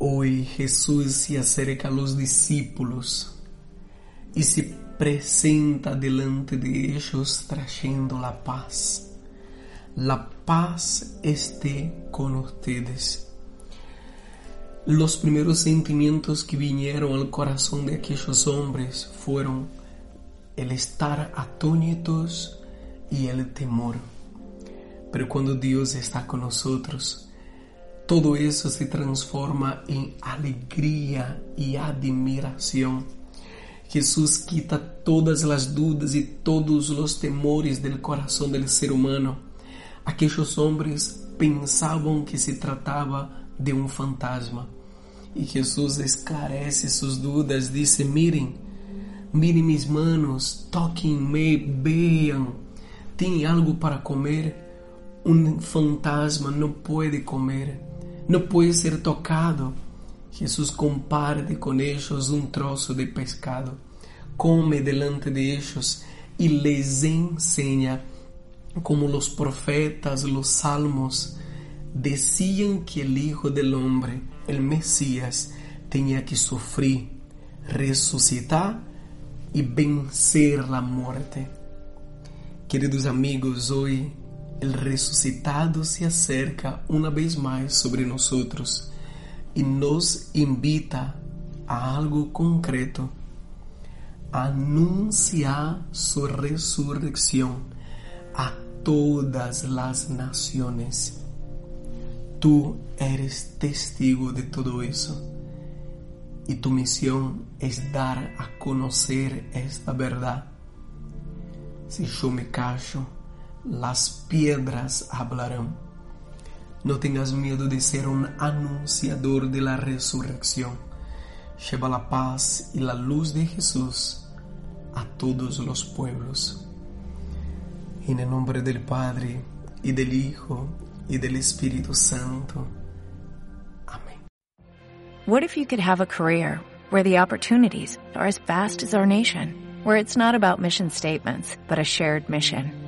Hoy Jesús se acerca a los discípulos y se presenta delante de ellos trayendo la paz. La paz esté con ustedes. Los primeros sentimientos que vinieron al corazón de aquellos hombres fueron el estar atónitos y el temor. Pero cuando Dios está con nosotros, todo eso se transforma en alegría y admiración. Jesús quita todas las dudas y todos los temores del corazón del ser humano. Aquellos hombres pensaban que se trataba de un fantasma. Y Jesús esclarece sus dudas, dice, miren, miren mis manos, toquenme, vean, ¿tienen algo para comer? Un fantasma no puede comer no puede ser tocado. Jesús comparte con ellos un trozo de pescado, come delante de ellos y les enseña como los profetas, los salmos, decían que el Hijo del Hombre, el Mesías, tenía que sufrir, resucitar y vencer la muerte. Queridos amigos, hoy el resucitado se acerca una vez más sobre nosotros y nos invita a algo concreto, anunciar su resurrección a todas las naciones. Tú eres testigo de todo eso y tu misión es dar a conocer esta verdad. Si yo me callo, las piedras hablarán. No tengas miedo de ser un anunciador de la resurrección. Lleva la paz y la luz de Jesús a todos los pueblos. En el nombre del Padre, y del Hijo, y del Espíritu Santo. Amén. What if you could have a career where the opportunities are as vast as our nation, where it's not about mission statements, but a shared mission?